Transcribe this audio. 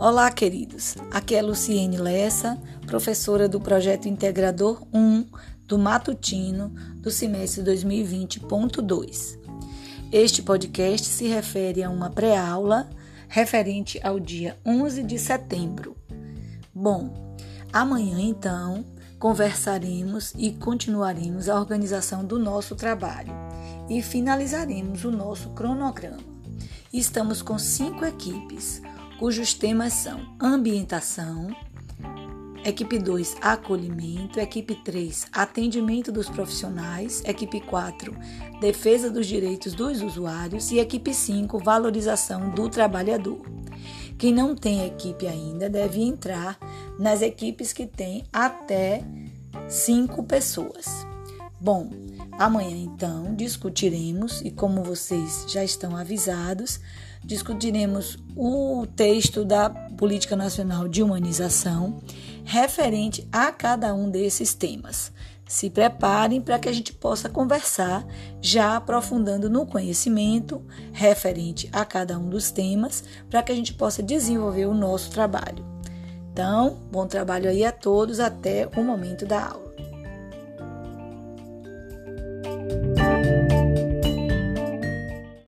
Olá, queridos. Aqui é Luciene Lessa, professora do projeto Integrador 1 do Matutino do semestre 2020.2. Este podcast se refere a uma pré-aula referente ao dia 11 de setembro. Bom, amanhã então conversaremos e continuaremos a organização do nosso trabalho e finalizaremos o nosso cronograma. Estamos com cinco equipes cujos temas são ambientação, equipe 2, acolhimento, equipe 3, atendimento dos profissionais, equipe 4, defesa dos direitos dos usuários e equipe 5, valorização do trabalhador. Quem não tem equipe ainda deve entrar nas equipes que têm até 5 pessoas. Bom, amanhã então discutiremos, e como vocês já estão avisados, discutiremos o texto da Política Nacional de Humanização referente a cada um desses temas. Se preparem para que a gente possa conversar, já aprofundando no conhecimento referente a cada um dos temas, para que a gente possa desenvolver o nosso trabalho. Então, bom trabalho aí a todos até o momento da aula.